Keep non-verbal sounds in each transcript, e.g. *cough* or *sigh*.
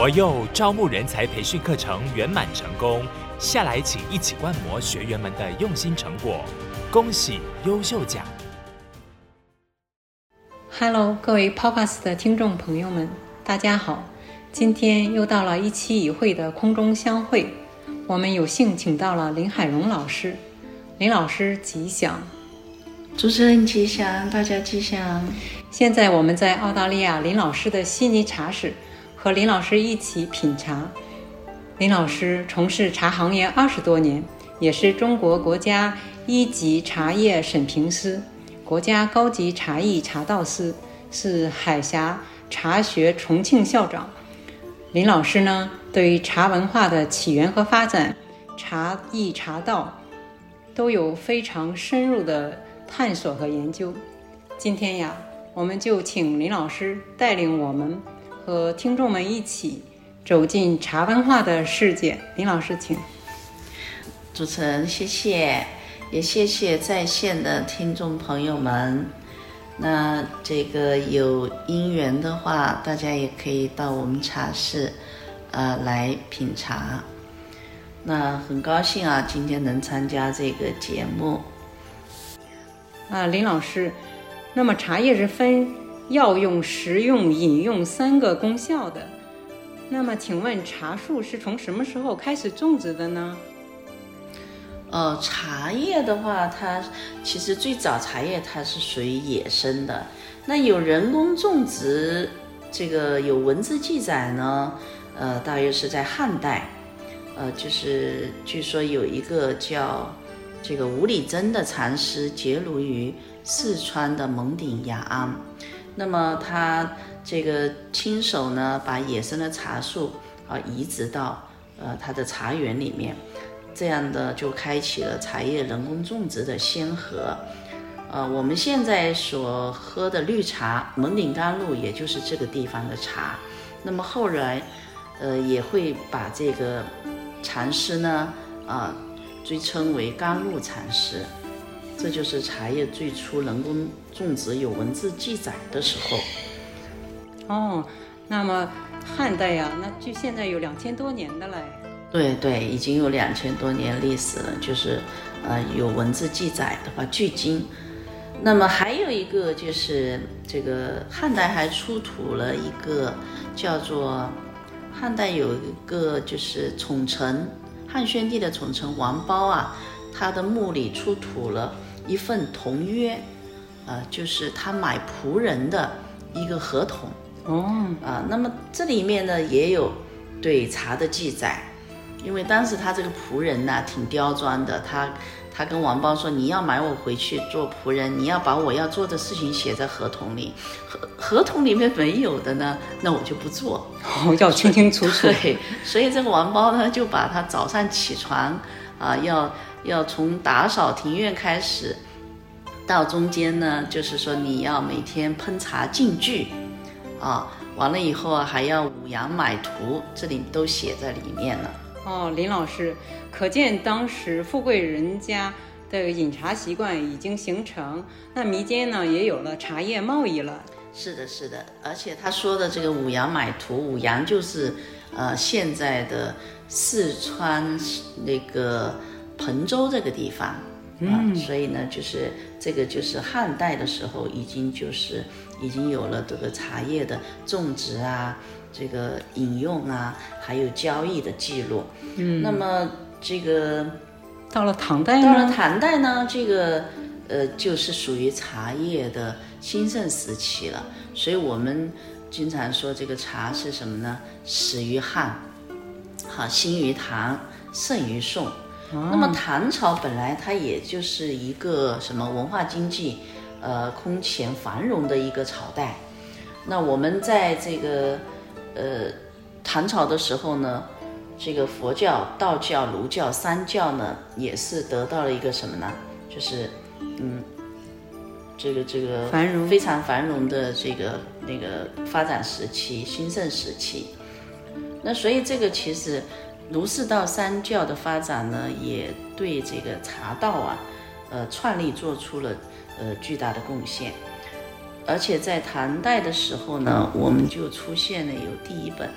国幼招募人才培训课程圆满成功，下来请一起观摩学员们的用心成果，恭喜优秀奖！Hello，各位 Podcast 的听众朋友们，大家好！今天又到了一期一会的空中相会，我们有幸请到了林海荣老师，林老师吉祥，主持人吉祥，大家吉祥。现在我们在澳大利亚林老师的悉尼茶室。和林老师一起品茶。林老师从事茶行业二十多年，也是中国国家一级茶叶审评师、国家高级茶艺茶道师，是海峡茶学重庆校长。林老师呢，对茶文化的起源和发展、茶艺茶道，都有非常深入的探索和研究。今天呀，我们就请林老师带领我们。和听众们一起走进茶文化的世界。林老师，请。主持人，谢谢，也谢谢在线的听众朋友们。那这个有因缘的话，大家也可以到我们茶室，呃，来品茶。那很高兴啊，今天能参加这个节目。啊，林老师，那么茶叶是分。药用、食用、饮用三个功效的。那么，请问茶树是从什么时候开始种植的呢？呃，茶叶的话，它其实最早茶叶它是属于野生的。那有人工种植，这个有文字记载呢。呃，大约是在汉代。呃，就是据说有一个叫这个吴理真的禅师，结庐于四川的蒙顶雅安。那么他这个亲手呢，把野生的茶树啊移植到呃他的茶园里面，这样的就开启了茶叶人工种植的先河。呃，我们现在所喝的绿茶，蒙顶甘露，也就是这个地方的茶。那么后来，呃，也会把这个禅师呢啊尊称为甘露禅师。这就是茶叶最初人工种植有文字记载的时候。哦，那么汉代呀，那距现在有两千多年的嘞。对对，已经有两千多年历史了，就是呃有文字记载的话，距今。那么还有一个就是这个汉代还出土了一个叫做汉代有一个就是宠臣汉宣帝的宠臣王褒啊，他的墓里出土了。一份同约，呃，就是他买仆人的一个合同哦，啊、呃，那么这里面呢也有对茶的记载，因为当时他这个仆人呢挺刁钻的，他他跟王包说，你要买我回去做仆人，你要把我要做的事情写在合同里，合合同里面没有的呢，那我就不做，哦，*laughs* 要清清楚楚。*laughs* 对，所以这个王包呢就把他早上起床啊、呃、要。要从打扫庭院开始，到中间呢，就是说你要每天烹茶进具，啊，完了以后啊还要五羊买图，这里都写在里面了。哦，林老师，可见当时富贵人家的饮茶习惯已经形成，那民间呢也有了茶叶贸易了。是的，是的，而且他说的这个五羊买图，五羊就是呃现在的四川那个。彭州这个地方，啊、嗯，所以呢，就是这个就是汉代的时候，已经就是已经有了这个茶叶的种植啊，这个饮用啊，还有交易的记录。嗯，那么这个到了唐代，到了唐代呢，这个呃就是属于茶叶的兴盛时期了。所以我们经常说这个茶是什么呢？始于汉，好，兴于唐，盛于宋。那么唐朝本来它也就是一个什么文化经济，呃，空前繁荣的一个朝代。那我们在这个呃唐朝的时候呢，这个佛教、道教、儒教三教呢，也是得到了一个什么呢？就是嗯，这个这个繁荣非常繁荣的这个那个发展时期、兴盛时期。那所以这个其实。儒释道三教的发展呢，也对这个茶道啊，呃，创立做出了呃巨大的贡献。而且在唐代的时候呢，我们就出现了有第一本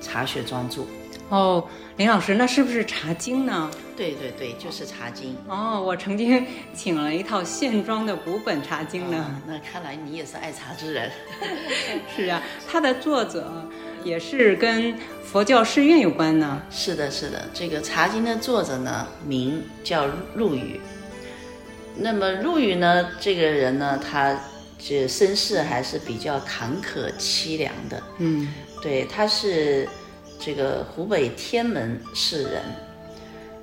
茶学专著。哦，林老师，那是不是茶经呢？对对对，就是茶经。哦，我曾经请了一套线装的古本茶经呢。哦，那看来你也是爱茶之人。*laughs* 是啊，它的作者也是跟佛教寺院有关呢。是的，是的，这个茶经的作者呢，名叫陆羽。那么陆羽呢，这个人呢，他这身世还是比较坎坷凄凉的。嗯，对，他是。这个湖北天门市人，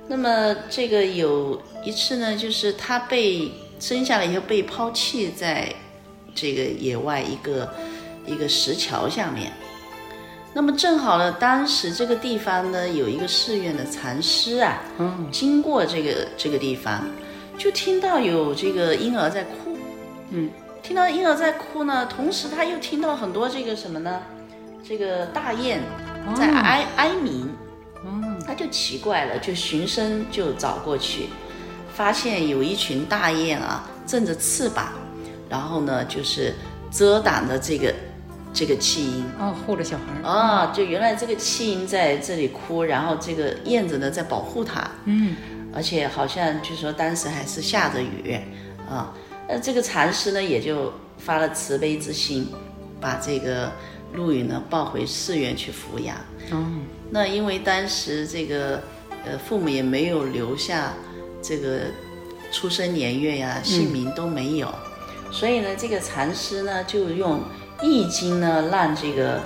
那么这个有一次呢，就是他被生下来以后被抛弃在这个野外一个一个石桥下面。那么正好呢，当时这个地方呢有一个寺院的禅师啊，嗯，经过这个这个地方，就听到有这个婴儿在哭，嗯，听到婴儿在哭呢，同时他又听到很多这个什么呢？这个大雁。在哀哀鸣，嗯，他就奇怪了，就循声就找过去，发现有一群大雁啊，振着翅膀，然后呢，就是遮挡着这个这个弃婴，哦，护着小孩啊，哦，就原来这个弃婴在这里哭，然后这个燕子呢在保护它，嗯，而且好像据说当时还是下着雨，啊，那，这个禅师呢也就发了慈悲之心，把这个。陆羽呢，抱回寺院去抚养。哦，那因为当时这个，呃，父母也没有留下这个出生年月呀、姓名都没有，嗯、所以呢，这个禅师呢就用易经呢，让这个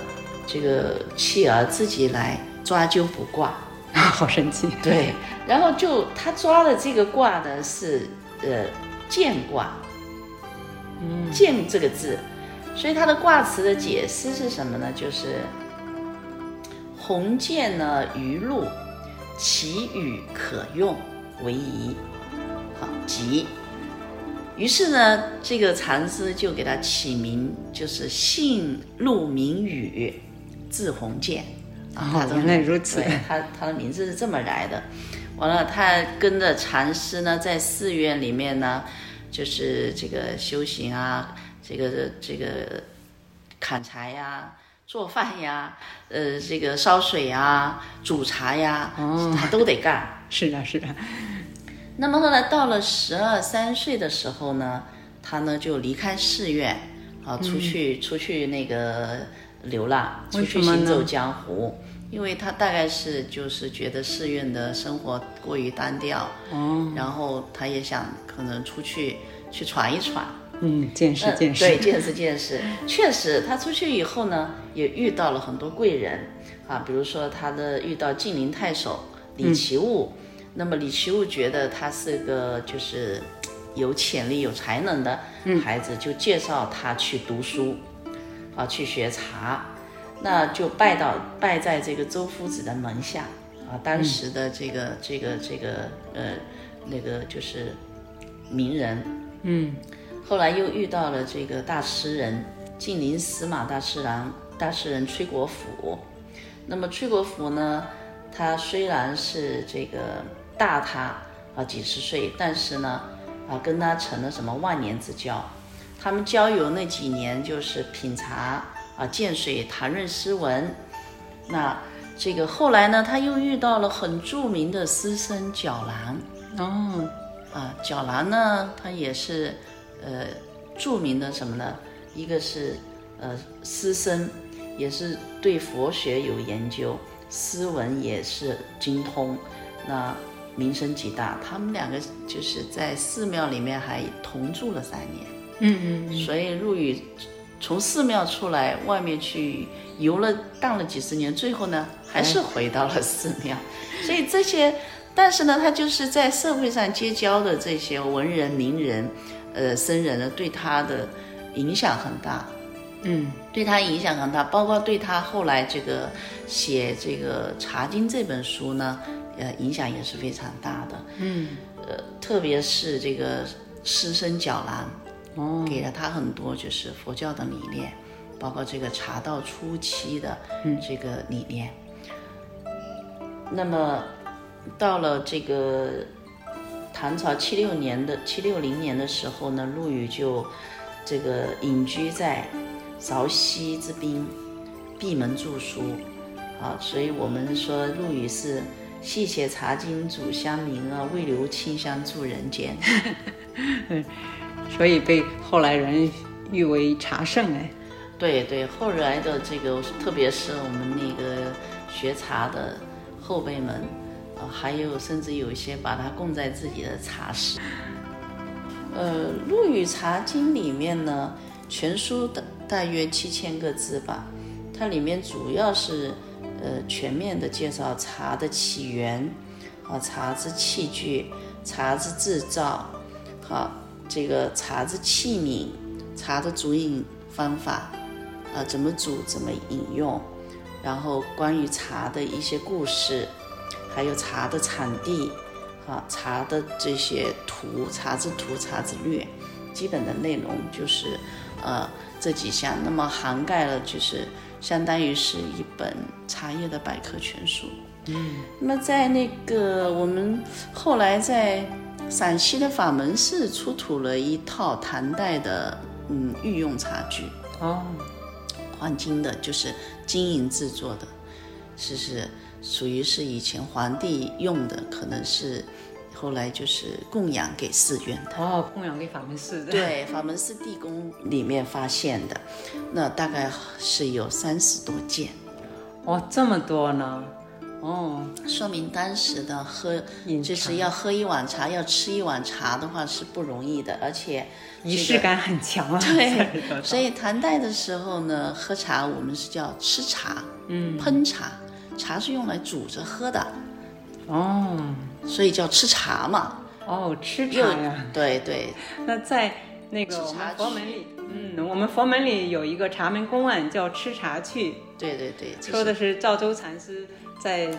这个妻儿自己来抓阄卜卦。啊，*laughs* 好神奇。对，然后就他抓的这个卦呢是呃见卦。嗯，见这个字。所以他的卦辞的解释是什么呢？就是鸿渐呢于陆，其羽可用为宜。好，吉。于是呢，这个禅师就给他起名，就是姓陆明宇，字鸿渐。哦，原来如此。他他的名字是这么来的。完了，他跟着禅师呢，在寺院里面呢，就是这个修行啊。这个这个砍柴呀，做饭呀，呃，这个烧水呀，煮茶呀，哦，他都得干。是的，是的。那么后来到了十二三岁的时候呢，他呢就离开寺院，啊，出去、嗯、出去那个流浪，出去行走江湖。因为他大概是就是觉得寺院的生活过于单调，哦，然后他也想可能出去去闯一闯。嗯，见识见识，对，见识见识。确实，他出去以后呢，也遇到了很多贵人啊，比如说他的遇到晋陵太守李奇物，嗯、那么李奇物觉得他是个就是有潜力、有才能的孩子，嗯、就介绍他去读书，啊，去学茶，那就拜到拜在这个周夫子的门下啊，当时的这个、嗯、这个这个呃那个就是名人，嗯。后来又遇到了这个大诗人晋陵司马大诗人大诗人崔国辅，那么崔国辅呢，他虽然是这个大他啊几十岁，但是呢啊跟他成了什么万年之交，他们交友那几年就是品茶啊见水谈论诗文，那这个后来呢他又遇到了很著名的诗僧角兰哦啊角兰呢他也是。呃，著名的什么呢？一个是呃诗僧，也是对佛学有研究，诗文也是精通，那名声极大。他们两个就是在寺庙里面还同住了三年。嗯嗯，嗯。所以陆羽从寺庙出来，外面去游了荡了几十年，最后呢还是回到了寺庙。*laughs* 所以这些，但是呢，他就是在社会上结交的这些文人名人。呃，僧人呢，对他的影响很大，嗯，对他影响很大，包括对他后来这个写这个《茶经》这本书呢，呃，影响也是非常大的，嗯，呃，特别是这个师生角兰，哦，给了他很多就是佛教的理念，包括这个茶道初期的这个理念。嗯、那么到了这个。唐朝七六年的七六零年的时候呢，陆羽就这个隐居在韶溪之滨，闭门著书，啊，所以我们说陆羽是细写茶经煮香茗啊，未留清香住人间。*laughs* 所以被后来人誉为茶圣哎。对对，后来的这个，特别是我们那个学茶的后辈们，啊，还有甚至有一些把它供在自己的茶室。呃，《陆羽茶经》里面呢，全书的大约七千个字吧，它里面主要是呃全面的介绍茶的起源，啊，茶之器具，茶之制造，好，这个茶之器皿，茶的煮饮方法。啊，怎么煮，怎么饮用，然后关于茶的一些故事，还有茶的产地，啊，茶的这些图，茶之图，茶之略，基本的内容就是，呃，这几项，那么涵盖了就是相当于是一本茶叶的百科全书。嗯，那么在那个我们后来在陕西的法门寺出土了一套唐代的嗯御用茶具。哦。黄金的，就是金银制作的，是是属于是以前皇帝用的，可能是后来就是供养给寺院的。哦，供养给法门寺的。对，法门寺地宫里面发现的，那大概是有三十多件。哦，这么多呢？哦，说明当时的喝就是要喝一碗茶，要吃一碗茶的话是不容易的，而且。仪式感很强啊，对，所以唐代的时候呢，喝茶我们是叫吃茶，嗯，烹茶，茶是用来煮着喝的，哦，所以叫吃茶嘛，哦，吃茶呀，对对。那在那个我们佛门里，嗯，我们佛门里有一个茶门公案叫吃茶去，对对对，说的是赵州禅师在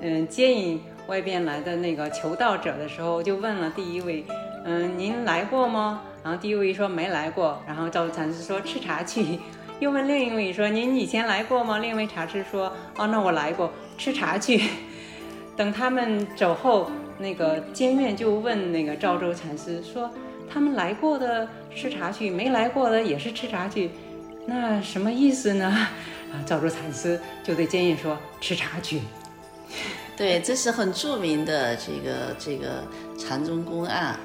嗯接引外边来的那个求道者的时候，就问了第一位，嗯，您来过吗？然后第一位说没来过，然后赵禅师说吃茶去，*laughs* 又问另一位说您以前来过吗？另一位茶师说哦，那我来过，吃茶去。等他们走后，那个监院就问那个赵州禅师说他们来过的吃茶去，没来过的也是吃茶去，那什么意思呢？啊，赵州禅师就对监院说吃茶去。对，这是很著名的这个这个禅宗公案。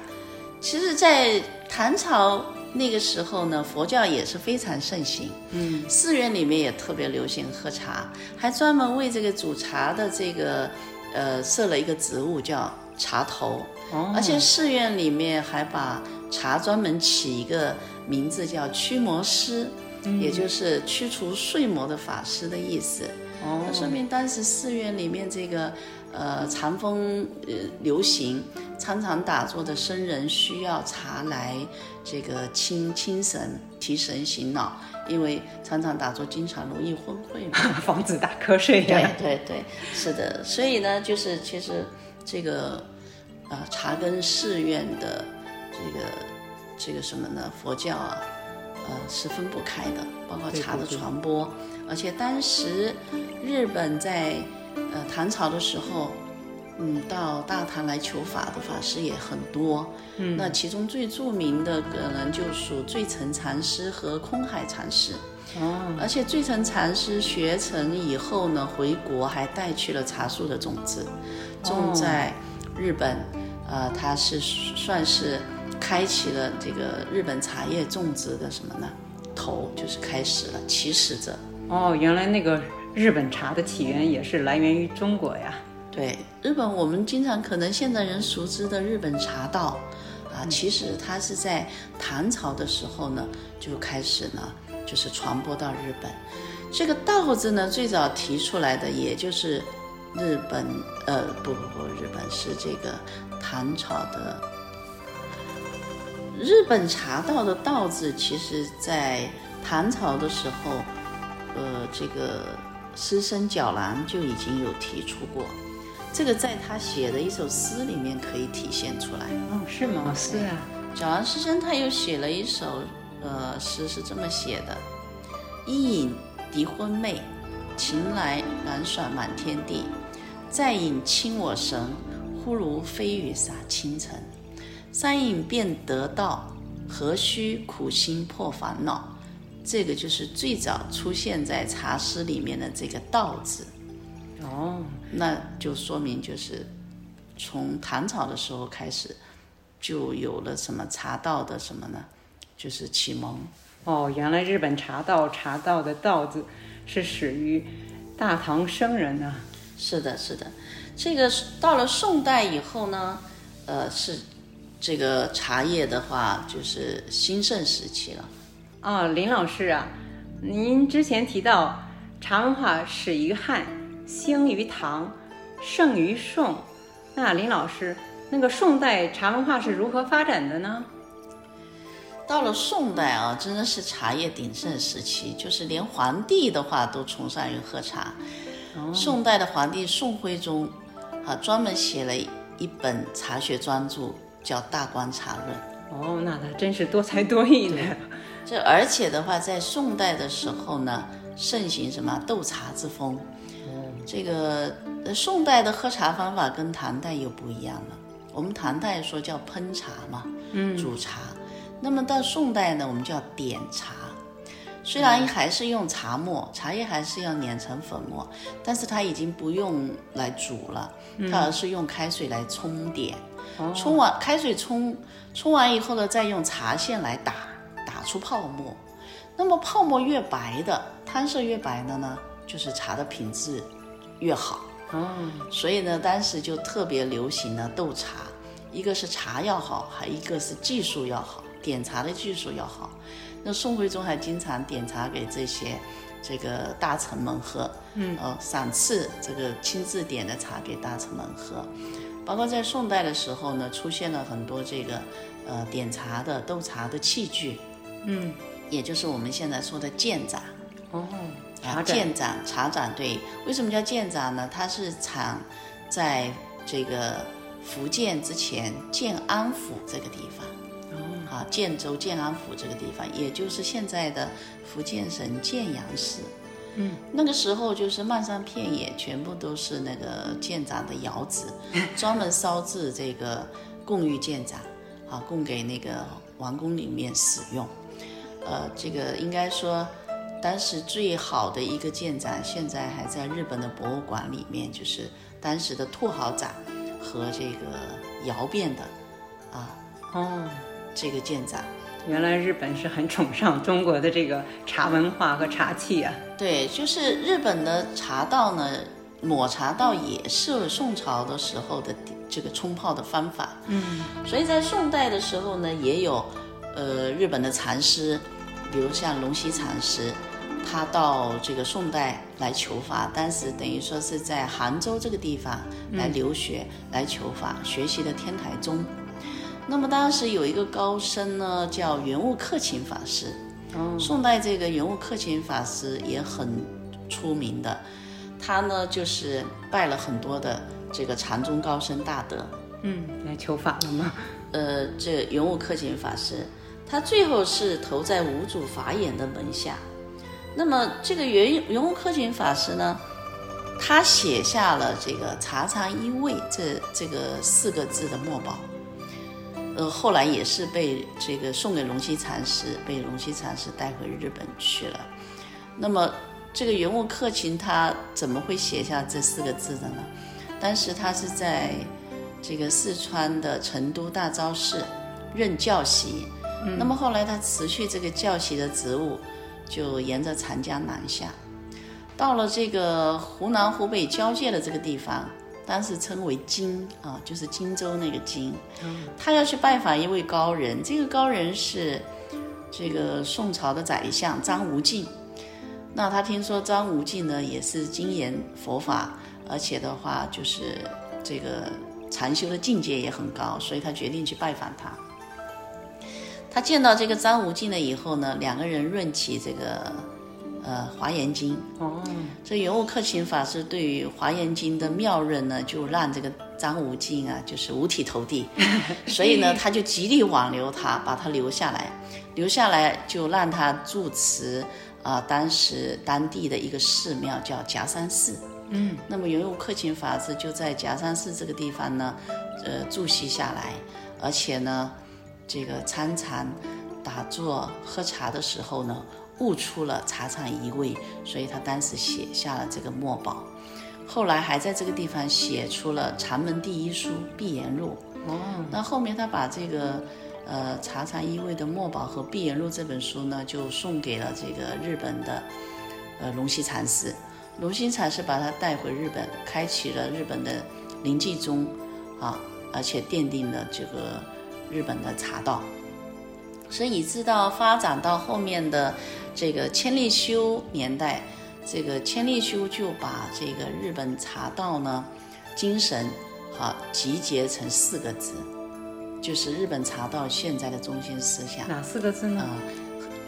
其实，在唐朝那个时候呢，佛教也是非常盛行。嗯，寺院里面也特别流行喝茶，还专门为这个煮茶的这个，呃，设了一个职务叫茶头。哦，而且寺院里面还把茶专门起一个名字叫驱魔师，嗯，也就是驱除睡魔的法师的意思。哦，那说明当时寺院里面这个。呃，禅风呃流行，常常打坐的僧人需要茶来这个清清神、提神醒脑，因为常常打坐经常容易昏睡嘛，*laughs* 防止打瞌睡呀。对对对，是的。所以呢，就是其实这个啊、呃，茶跟寺院的这个这个什么呢？佛教啊，呃，是分不开的，包括茶的传播，对对对，而且当时日本在。呃，唐朝的时候，嗯，到大唐来求法的法师也很多。嗯，那其中最著名的可能就属醉成禅师和空海禅师。哦，而且醉成禅师学成以后呢，回国还带去了茶树的种子，种在日本。呃，他是算是开启了这个日本茶叶种植的什么呢？头就是开始了起始者。哦，原来那个。日本茶的起源也是来源于中国呀。对，日本我们经常可能现在人熟知的日本茶道，啊，其实它是在唐朝的时候呢就开始呢，就是传播到日本。这个道字呢，最早提出来的也就是日本，呃，不不不，日本是这个唐朝的。日本茶道的道字，其实在唐朝的时候，呃，这个。师生角兰就已经有提出过，这个在他写的一首诗里面可以体现出来。哦，是吗？是啊。皎兰师生他又写了一首，呃，诗是这么写的：一饮敌昏寐，情来朗爽满天地；再饮清我神，忽如飞雨洒清晨；三饮便得道，何须苦心破烦恼？这个就是最早出现在茶诗里面的这个“道”字。哦，那就说明就是从唐朝的时候开始，就有了什么茶道的什么呢？就是启蒙。哦，原来日本茶道茶道的“道”字是始于大唐僧人呢、啊。是的，是的。这个到了宋代以后呢，呃，是这个茶叶的话，就是兴盛时期了。啊、哦，林老师啊，您之前提到茶文化始于汉，兴于唐，盛于宋。那林老师，那个宋代茶文化是如何发展的呢？到了宋代啊，真的是茶叶鼎盛时期，就是连皇帝的话都崇尚于喝茶。哦、宋代的皇帝宋徽宗啊，专门写了一本茶学专著，叫《大观茶论》。哦，那他真是多才多艺的。这而且的话，在宋代的时候呢，盛行什么斗茶之风。哦、这个宋代的喝茶方法跟唐代又不一样了。我们唐代说叫烹茶嘛，嗯，煮茶。那么到宋代呢，我们叫点茶，虽然还是用茶末，茶叶还是要碾成粉末，但是它已经不用来煮了，它而是用开水来冲点，冲完开水冲冲完以后呢，再用茶线来打，打出泡沫。那么泡沫越白的，汤色越白的呢，就是茶的品质越好。哦，所以呢，当时就特别流行呢斗茶，一个是茶要好，还一个是技术要好。点茶的技术要好，那宋徽宗还经常点茶给这些这个大臣们喝，嗯，呃，赏赐这个亲自点的茶给大臣们喝。包括在宋代的时候呢，出现了很多这个呃点茶的斗茶的器具，嗯，也就是我们现在说的建盏。哦，啊，建盏茶盏，对，为什么叫建盏呢？它是产在这个福建之前建安府这个地方。啊，建州建安府这个地方，也就是现在的福建省建阳市。嗯，那个时候就是漫山遍野，全部都是那个建盏的窑子，*laughs* 专门烧制这个贡玉建盏，啊，供给那个王宫里面使用。呃，这个应该说，当时最好的一个建盏，现在还在日本的博物馆里面，就是当时的兔毫盏和这个窑变的，啊，哦。这个建盏，原来日本是很崇尚中国的这个茶文化和茶器啊。对，就是日本的茶道呢，抹茶道也是宋朝的时候的这个冲泡的方法。嗯，所以在宋代的时候呢，也有呃日本的禅师，比如像龙溪禅师，他到这个宋代来求法，当时等于说是在杭州这个地方来留学、嗯、来求法，学习的天台宗。那么当时有一个高僧呢，叫圆悟克勤法师。哦，宋代这个圆悟克勤法师也很出名的，他呢就是拜了很多的这个禅宗高僧大德。嗯，来求法了吗？呃，这圆悟克勤法师，他最后是投在五祖法眼的门下。那么这个圆圆悟克勤法师呢，他写下了这个“茶禅一味”这这个四个字的墨宝。呃，后来也是被这个送给龙溪禅师，被龙溪禅师带回日本去了。那么，这个圆悟克勤他怎么会写下这四个字的呢？当时他是在这个四川的成都大昭寺任教习，嗯、那么后来他辞去这个教习的职务，就沿着长江南下，到了这个湖南湖北交界的这个地方。当时称为荆啊，就是荆州那个荆。他要去拜访一位高人，这个高人是这个宋朝的宰相张无忌。那他听说张无忌呢也是精研佛法，而且的话就是这个禅修的境界也很高，所以他决定去拜访他。他见到这个张无忌了以后呢，两个人润起这个。呃，华严经。哦，这圆悟克勤法师对于华严经的妙润呢，就让这个张无忌啊，就是五体投地，*laughs* 所以呢，他就极力挽留他，把他留下来，留下来就让他住持啊、呃，当时当地的一个寺庙叫夹山寺。嗯，那么圆悟克勤法师就在夹山寺这个地方呢，呃，住息下来，而且呢，这个参禅、打坐、喝茶的时候呢。悟出了茶禅一味，所以他当时写下了这个墨宝。后来还在这个地方写出了禅门第一书《碧岩录》。哦，那后面他把这个呃茶禅一味的墨宝和《碧岩录》这本书呢，就送给了这个日本的呃龙溪禅师。龙溪禅师把他带回日本，开启了日本的临济宗啊，而且奠定了这个日本的茶道。所以一直到发展到后面的这个千利休年代，这个千利休就把这个日本茶道呢精神好集结成四个字，就是日本茶道现在的中心思想。哪四个字呢？啊，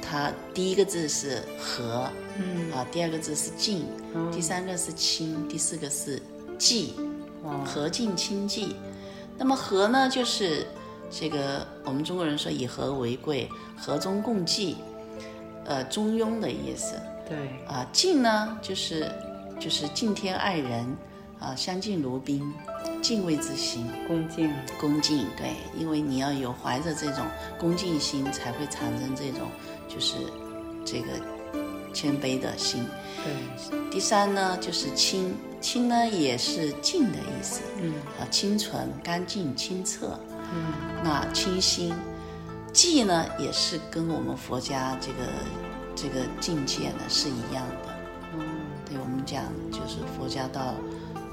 它第一个字是和，嗯啊，第二个字是静，哦第三个是清，第四个是寂，和静清寂。那么和呢，就是。这个我们中国人说以和为贵，和中共济，呃，中庸的意思。对啊，敬呢就是就是敬天爱人，啊，相敬如宾，敬畏之心，恭敬，恭敬。对，因为你要有怀着这种恭敬心，才会产生这种就是这个谦卑的心。对，第三呢就是清，清呢也是净的意思。嗯啊，清纯、干净、清澈。嗯，那清心，寂呢，也是跟我们佛家这个这个境界呢是一样的。嗯，对我们讲，就是佛家到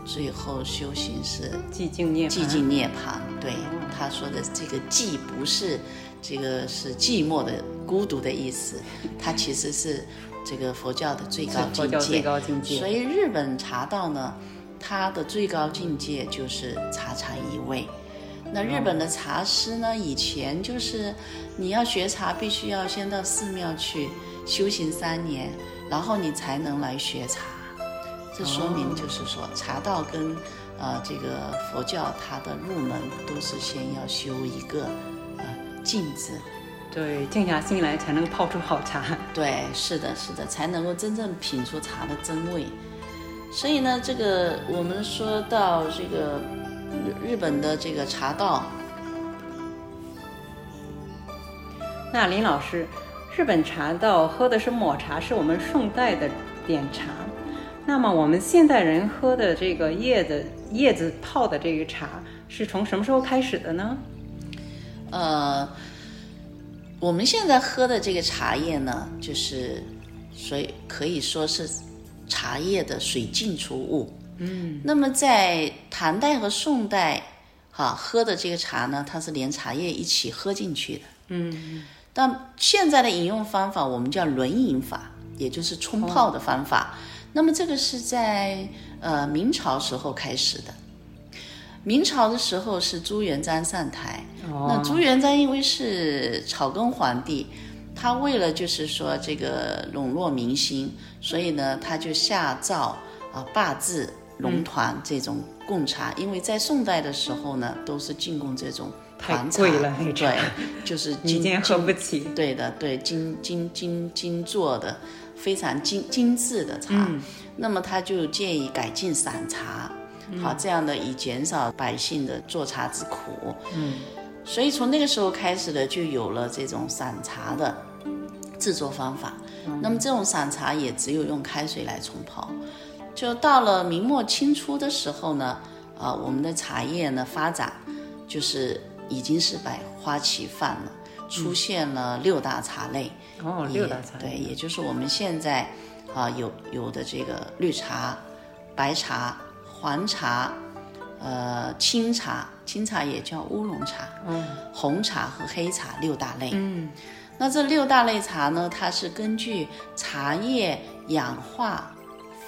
最后修行是寂静涅槃。寂静涅槃。对他说的这个寂，不是这个是寂寞的孤独的意思，它其实是这个佛教的最高境界。佛教最高境界。所以日本茶道呢，它的最高境界就是茶禅一味。那日本的茶师呢？以前就是你要学茶，必须要先到寺庙去修行三年，然后你才能来学茶。这说明就是说，茶道跟呃这个佛教它的入门都是先要修一个呃静字。对，静下心来才能泡出好茶。对，是的，是的，才能够真正品出茶的真味。所以呢，这个我们说到这个。日本的这个茶道，那林老师，日本茶道喝的是抹茶，是我们宋代的点茶。那么我们现代人喝的这个叶子叶子泡的这个茶，是从什么时候开始的呢？呃，我们现在喝的这个茶叶呢，就是所以可以说是茶叶的水浸出物。嗯，那么在唐代和宋代，哈、啊、喝的这个茶呢，它是连茶叶一起喝进去的。嗯，但现在的饮用方法，我们叫轮饮法，也就是冲泡的方法。哦、那么这个是在呃明朝时候开始的。明朝的时候是朱元璋上台，哦、那朱元璋因为是草根皇帝，他为了就是说这个笼络民心，所以呢他就下诏啊罢制。龙团这种贡茶，因为在宋代的时候呢，都是进贡这种团茶，太贵了，对，就是 *laughs* 金今天喝不起。对的，对，金金金金做的，非常精精致的茶。嗯、那么他就建议改进散茶，嗯、好，这样的以减少百姓的做茶之苦。嗯，所以从那个时候开始的，就有了这种散茶的制作方法。嗯、那么这种散茶也只有用开水来冲泡。就到了明末清初的时候呢，啊，我们的茶叶呢发展，就是已经是百花齐放了，出现了六大茶类。哦，六大茶类。对，也就是我们现在啊有有的这个绿茶、白茶、黄茶，呃，青茶，青茶也叫乌龙茶。嗯。红茶和黑茶六大类。嗯。那这六大类茶呢，它是根据茶叶氧化。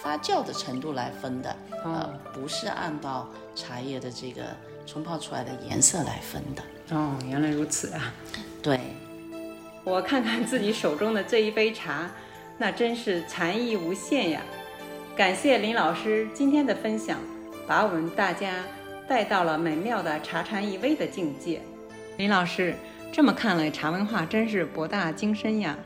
发酵的程度来分的，呃，不是按照茶叶的这个冲泡出来的颜色来分的。哦，原来如此啊！对，我看看自己手中的这一杯茶，那真是禅意无限呀！感谢林老师今天的分享，把我们大家带到了美妙的茶禅一味的境界。林老师，这么看来，茶文化真是博大精深呀！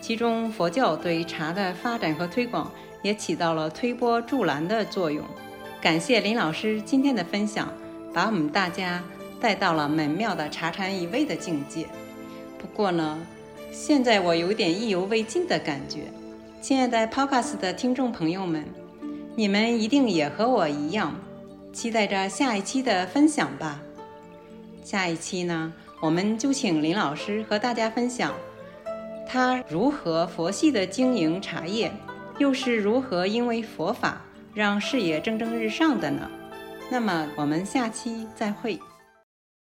其中佛教对茶的发展和推广。也起到了推波助澜的作用。感谢林老师今天的分享，把我们大家带到了美妙的茶禅一味的境界。不过呢，现在我有点意犹未尽的感觉。亲爱的 Podcast 的听众朋友们，你们一定也和我一样，期待着下一期的分享吧。下一期呢，我们就请林老师和大家分享，他如何佛系的经营茶叶，又是如何因为佛法让事业蒸蒸日上的呢？那么我们下期再会。